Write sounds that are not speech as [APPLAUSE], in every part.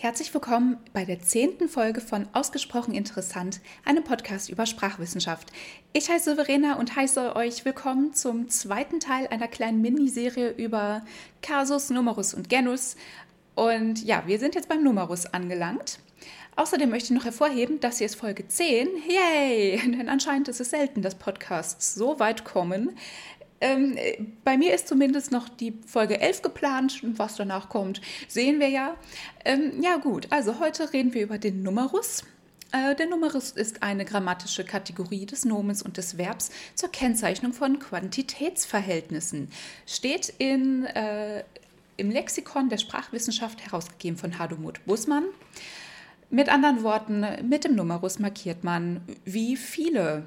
Herzlich willkommen bei der zehnten Folge von Ausgesprochen Interessant, einem Podcast über Sprachwissenschaft. Ich heiße Verena und heiße euch willkommen zum zweiten Teil einer kleinen Miniserie über Kasus, Numerus und Genus. Und ja, wir sind jetzt beim Numerus angelangt. Außerdem möchte ich noch hervorheben, dass hier ist Folge 10. Yay! [LAUGHS] Denn anscheinend ist es selten, dass Podcasts so weit kommen. Ähm, bei mir ist zumindest noch die Folge 11 geplant was danach kommt, sehen wir ja. Ähm, ja gut, also heute reden wir über den Numerus. Äh, der Numerus ist eine grammatische Kategorie des Nomens und des Verbs zur Kennzeichnung von Quantitätsverhältnissen. Steht in, äh, im Lexikon der Sprachwissenschaft herausgegeben von Hadomut Bussmann. Mit anderen Worten, mit dem Numerus markiert man, wie viele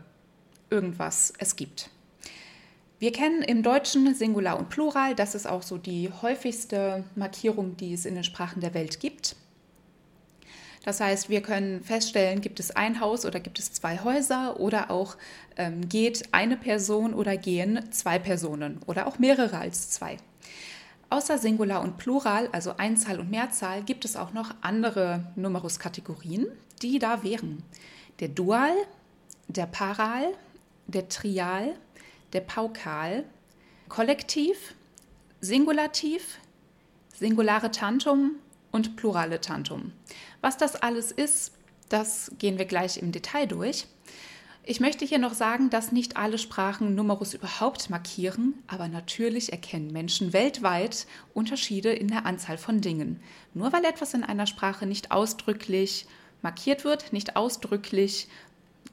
irgendwas es gibt. Wir kennen im Deutschen Singular und Plural. Das ist auch so die häufigste Markierung, die es in den Sprachen der Welt gibt. Das heißt, wir können feststellen, gibt es ein Haus oder gibt es zwei Häuser oder auch ähm, geht eine Person oder gehen zwei Personen oder auch mehrere als zwei. Außer Singular und Plural, also Einzahl und Mehrzahl, gibt es auch noch andere Numeruskategorien, die da wären. Der Dual, der Paral, der Trial, der Paukal, Kollektiv, Singulativ, Singulare Tantum und Plurale Tantum. Was das alles ist, das gehen wir gleich im Detail durch. Ich möchte hier noch sagen, dass nicht alle Sprachen Numerus überhaupt markieren, aber natürlich erkennen Menschen weltweit Unterschiede in der Anzahl von Dingen. Nur weil etwas in einer Sprache nicht ausdrücklich markiert wird, nicht ausdrücklich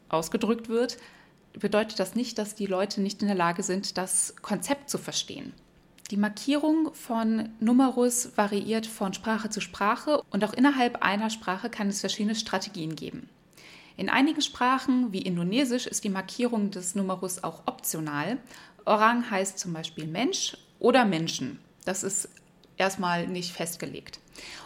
ausgedrückt wird, bedeutet das nicht, dass die Leute nicht in der Lage sind, das Konzept zu verstehen. Die Markierung von Numerus variiert von Sprache zu Sprache und auch innerhalb einer Sprache kann es verschiedene Strategien geben. In einigen Sprachen, wie Indonesisch, ist die Markierung des Numerus auch optional. Orang heißt zum Beispiel Mensch oder Menschen. Das ist erstmal nicht festgelegt.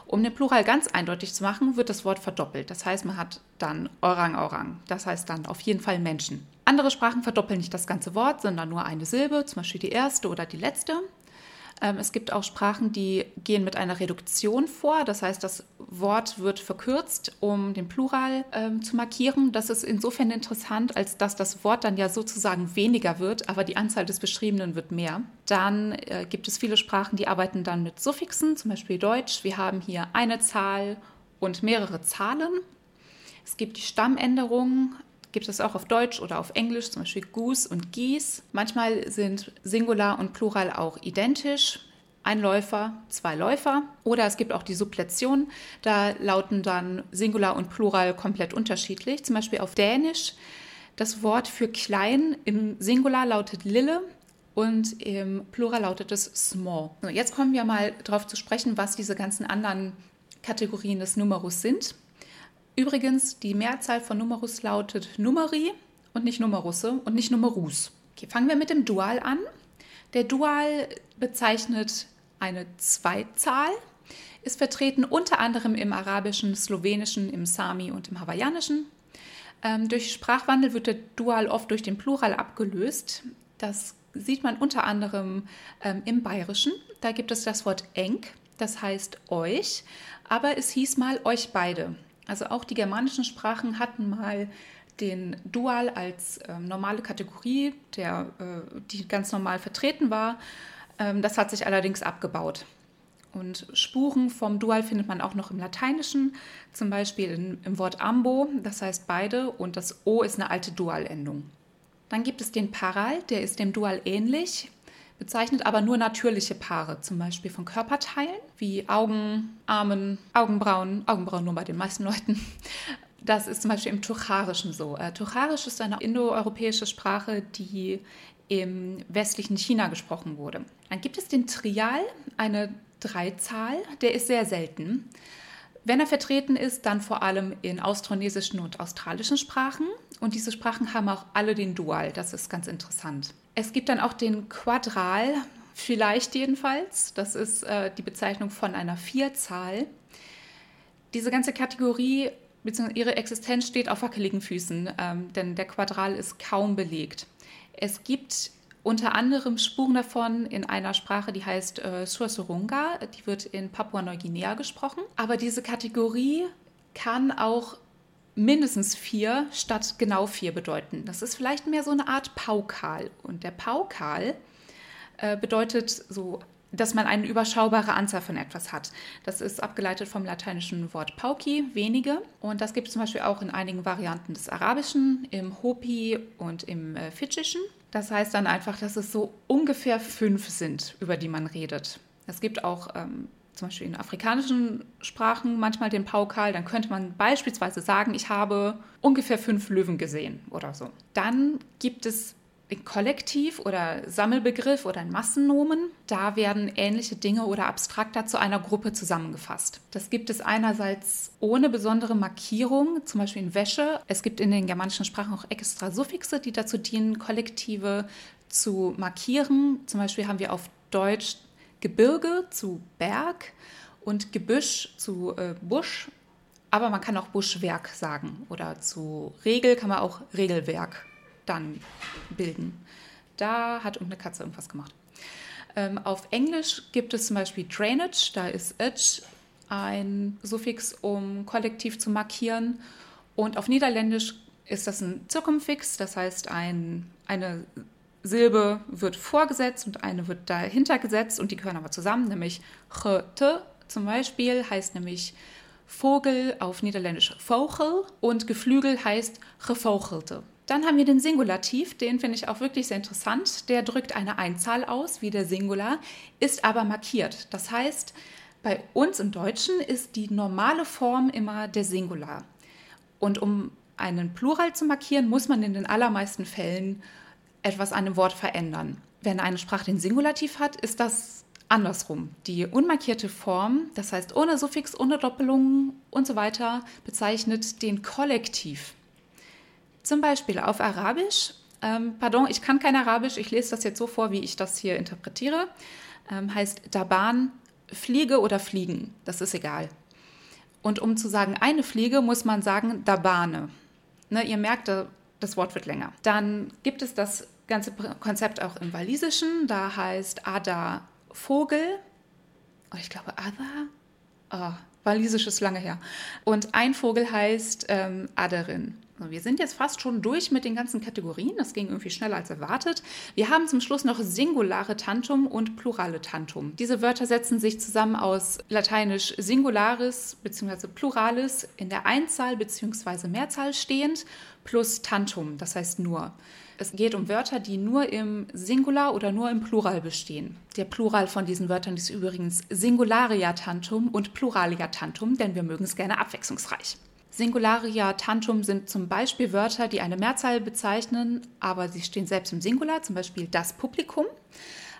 Um den Plural ganz eindeutig zu machen, wird das Wort verdoppelt. Das heißt, man hat dann Orang Orang. Das heißt dann auf jeden Fall Menschen. Andere Sprachen verdoppeln nicht das ganze Wort, sondern nur eine Silbe, zum Beispiel die erste oder die letzte. Ähm, es gibt auch Sprachen, die gehen mit einer Reduktion vor. Das heißt, das Wort wird verkürzt, um den Plural ähm, zu markieren. Das ist insofern interessant, als dass das Wort dann ja sozusagen weniger wird, aber die Anzahl des Beschriebenen wird mehr. Dann äh, gibt es viele Sprachen, die arbeiten dann mit Suffixen, zum Beispiel Deutsch. Wir haben hier eine Zahl und mehrere Zahlen. Es gibt die Stammänderung, gibt es auch auf Deutsch oder auf Englisch, zum Beispiel Goose und Geese. Manchmal sind Singular und Plural auch identisch. Ein Läufer, zwei Läufer. Oder es gibt auch die Suppletion. Da lauten dann Singular und Plural komplett unterschiedlich. Zum Beispiel auf Dänisch. Das Wort für klein im Singular lautet Lille und im Plural lautet es small. So, jetzt kommen wir mal darauf zu sprechen, was diese ganzen anderen Kategorien des Numerus sind. Übrigens, die Mehrzahl von Numerus lautet Numeri und nicht Numerusse und nicht Numerus. Okay, fangen wir mit dem Dual an. Der Dual bezeichnet eine Zweizahl, ist vertreten unter anderem im Arabischen, Slowenischen, im Sami und im Hawaiianischen. Ähm, durch Sprachwandel wird der Dual oft durch den Plural abgelöst. Das sieht man unter anderem ähm, im Bayerischen. Da gibt es das Wort eng, das heißt euch, aber es hieß mal euch beide. Also auch die germanischen Sprachen hatten mal den Dual als äh, normale Kategorie, der, äh, die ganz normal vertreten war. Ähm, das hat sich allerdings abgebaut. Und Spuren vom Dual findet man auch noch im Lateinischen, zum Beispiel in, im Wort ambo, das heißt beide, und das O ist eine alte Dualendung. Dann gibt es den Paral, der ist dem Dual ähnlich, bezeichnet aber nur natürliche Paare, zum Beispiel von Körperteilen wie Augen, Armen, Augenbrauen, Augenbrauen nur bei den meisten Leuten. Das ist zum Beispiel im Tucharischen so. Äh, Tucharisch ist eine indoeuropäische Sprache, die im westlichen China gesprochen wurde. Dann gibt es den Trial, eine Dreizahl, der ist sehr selten. Wenn er vertreten ist, dann vor allem in austronesischen und australischen Sprachen. Und diese Sprachen haben auch alle den Dual. Das ist ganz interessant. Es gibt dann auch den Quadral, vielleicht jedenfalls. Das ist äh, die Bezeichnung von einer Vierzahl. Diese ganze Kategorie bzw. ihre Existenz steht auf wackeligen Füßen, ähm, denn der Quadral ist kaum belegt. Es gibt unter anderem Spuren davon in einer Sprache, die heißt äh, Sursurunga. Die wird in Papua-Neuguinea gesprochen. Aber diese Kategorie kann auch mindestens vier statt genau vier bedeuten. Das ist vielleicht mehr so eine Art Paukal. Und der Paukal äh, bedeutet so, dass man eine überschaubare Anzahl von etwas hat. Das ist abgeleitet vom lateinischen Wort pauki, wenige. Und das gibt es zum Beispiel auch in einigen Varianten des Arabischen, im Hopi und im äh, Fidschischen. Das heißt dann einfach, dass es so ungefähr fünf sind, über die man redet. Es gibt auch ähm, zum Beispiel in afrikanischen Sprachen manchmal den Paukal, dann könnte man beispielsweise sagen, ich habe ungefähr fünf Löwen gesehen oder so. Dann gibt es Kollektiv oder Sammelbegriff oder ein Massennomen. Da werden ähnliche Dinge oder abstrakter zu einer Gruppe zusammengefasst. Das gibt es einerseits ohne besondere Markierung, zum Beispiel in Wäsche. Es gibt in den germanischen Sprachen auch extra Suffixe, die dazu dienen, Kollektive zu markieren. Zum Beispiel haben wir auf Deutsch Gebirge zu Berg und Gebüsch zu äh, Busch. Aber man kann auch Buschwerk sagen oder zu Regel kann man auch Regelwerk dann bilden. Da hat irgendeine Katze irgendwas gemacht. Ähm, auf Englisch gibt es zum Beispiel Drainage, da ist it ein Suffix, um kollektiv zu markieren. Und auf Niederländisch ist das ein Zirkumfix, das heißt, ein, eine Silbe wird vorgesetzt und eine wird dahinter gesetzt und die gehören aber zusammen, nämlich chete zum Beispiel heißt nämlich Vogel auf Niederländisch Vogel und Geflügel heißt gevogelte. Dann haben wir den Singulativ, den finde ich auch wirklich sehr interessant. Der drückt eine Einzahl aus, wie der Singular, ist aber markiert. Das heißt, bei uns im Deutschen ist die normale Form immer der Singular. Und um einen Plural zu markieren, muss man in den allermeisten Fällen etwas an dem Wort verändern. Wenn eine Sprache den Singulativ hat, ist das andersrum. Die unmarkierte Form, das heißt ohne Suffix, ohne Doppelungen und so weiter, bezeichnet den Kollektiv. Zum Beispiel auf Arabisch, ähm, pardon, ich kann kein Arabisch, ich lese das jetzt so vor, wie ich das hier interpretiere, ähm, heißt Daban Fliege oder Fliegen, das ist egal. Und um zu sagen eine Fliege, muss man sagen Dabane. Ne, ihr merkt, das Wort wird länger. Dann gibt es das ganze Konzept auch im Walisischen, da heißt Ada Vogel, oh, ich glaube Ada, oh, Walisisch ist lange her. Und ein Vogel heißt ähm, Aderin. Wir sind jetzt fast schon durch mit den ganzen Kategorien. Das ging irgendwie schneller als erwartet. Wir haben zum Schluss noch singulare Tantum und plurale Tantum. Diese Wörter setzen sich zusammen aus lateinisch singularis bzw. pluralis in der Einzahl bzw. Mehrzahl stehend plus Tantum, das heißt nur. Es geht um Wörter, die nur im Singular oder nur im Plural bestehen. Der Plural von diesen Wörtern ist übrigens Singularia Tantum und Pluralia Tantum, denn wir mögen es gerne abwechslungsreich. Singularia Tantum sind zum Beispiel Wörter, die eine Mehrzahl bezeichnen, aber sie stehen selbst im Singular, zum Beispiel das Publikum.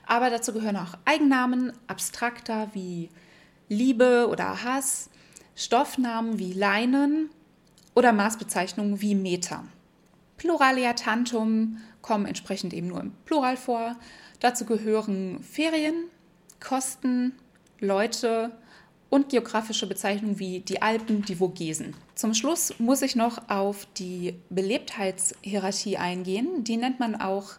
Aber dazu gehören auch Eigennamen, abstrakter wie Liebe oder Hass, Stoffnamen wie Leinen oder Maßbezeichnungen wie Meter. Pluralia Tantum kommen entsprechend eben nur im Plural vor. Dazu gehören Ferien, Kosten, Leute, und geografische Bezeichnungen wie die Alpen, die Vogesen. Zum Schluss muss ich noch auf die Belebtheitshierarchie eingehen. Die nennt man auch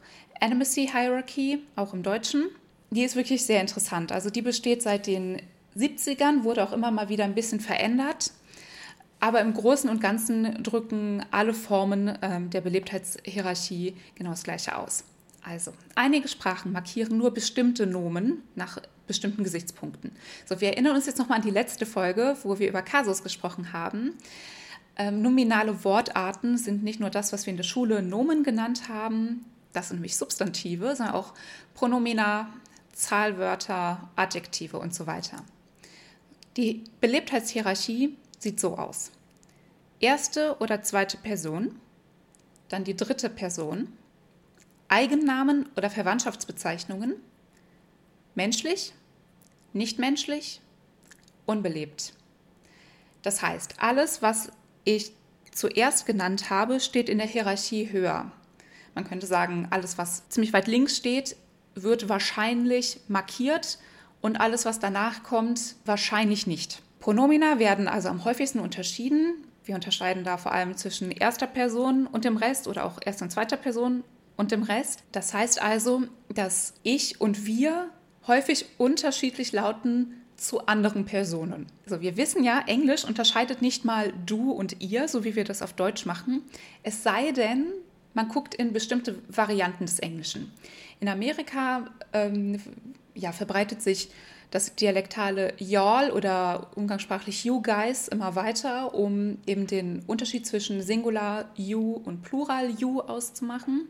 Animacy Hierarchy, auch im Deutschen. Die ist wirklich sehr interessant. Also die besteht seit den 70ern, wurde auch immer mal wieder ein bisschen verändert. Aber im Großen und Ganzen drücken alle Formen ähm, der Belebtheitshierarchie genau das Gleiche aus. Also, einige Sprachen markieren nur bestimmte Nomen nach bestimmten Gesichtspunkten. So, wir erinnern uns jetzt nochmal an die letzte Folge, wo wir über Kasus gesprochen haben. Ähm, nominale Wortarten sind nicht nur das, was wir in der Schule Nomen genannt haben, das sind nämlich Substantive, sondern auch Pronomina, Zahlwörter, Adjektive und so weiter. Die Belebtheitshierarchie sieht so aus. Erste oder zweite Person, dann die dritte Person, Eigennamen oder Verwandtschaftsbezeichnungen, menschlich, nichtmenschlich, unbelebt. Das heißt, alles, was ich zuerst genannt habe, steht in der Hierarchie höher. Man könnte sagen, alles, was ziemlich weit links steht, wird wahrscheinlich markiert und alles, was danach kommt, wahrscheinlich nicht. Pronomina werden also am häufigsten unterschieden. Wir unterscheiden da vor allem zwischen erster Person und dem Rest oder auch erster und zweiter Person und dem Rest. Das heißt also, dass ich und wir häufig unterschiedlich lauten zu anderen Personen. Also wir wissen ja, Englisch unterscheidet nicht mal du und ihr, so wie wir das auf Deutsch machen. Es sei denn, man guckt in bestimmte Varianten des Englischen. In Amerika ähm, ja, verbreitet sich das dialektale Y'all oder umgangssprachlich You Guys immer weiter, um eben den Unterschied zwischen Singular You und Plural You auszumachen.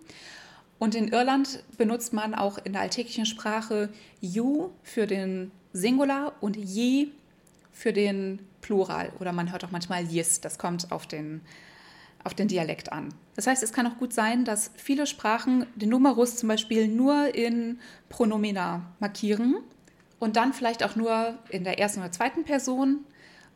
Und in Irland benutzt man auch in der alltäglichen Sprache You für den Singular und Ye für den Plural. Oder man hört auch manchmal Yes, das kommt auf den, auf den Dialekt an. Das heißt, es kann auch gut sein, dass viele Sprachen den Numerus zum Beispiel nur in Pronomina markieren und dann vielleicht auch nur in der ersten oder zweiten Person.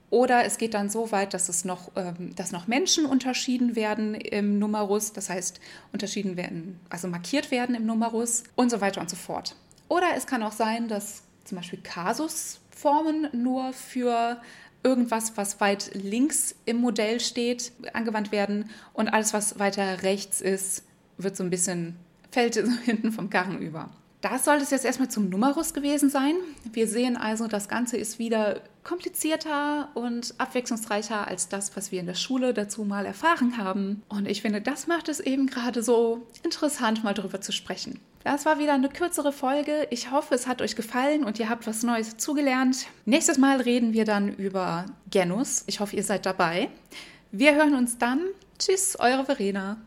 Oder es geht dann so weit, dass es noch, ähm, dass noch Menschen unterschieden werden im Numerus, das heißt unterschieden werden, also markiert werden im Numerus und so weiter und so fort. Oder es kann auch sein, dass zum Beispiel Kasusformen nur für irgendwas, was weit links im Modell steht, angewandt werden und alles, was weiter rechts ist, wird so ein bisschen, fällt [LAUGHS] hinten vom Karren über. Das soll es jetzt erstmal zum Numerus gewesen sein. Wir sehen also, das Ganze ist wieder komplizierter und abwechslungsreicher als das, was wir in der Schule dazu mal erfahren haben. Und ich finde, das macht es eben gerade so interessant, mal darüber zu sprechen. Das war wieder eine kürzere Folge. Ich hoffe, es hat euch gefallen und ihr habt was Neues zugelernt. Nächstes Mal reden wir dann über Genus. Ich hoffe, ihr seid dabei. Wir hören uns dann. Tschüss, eure Verena.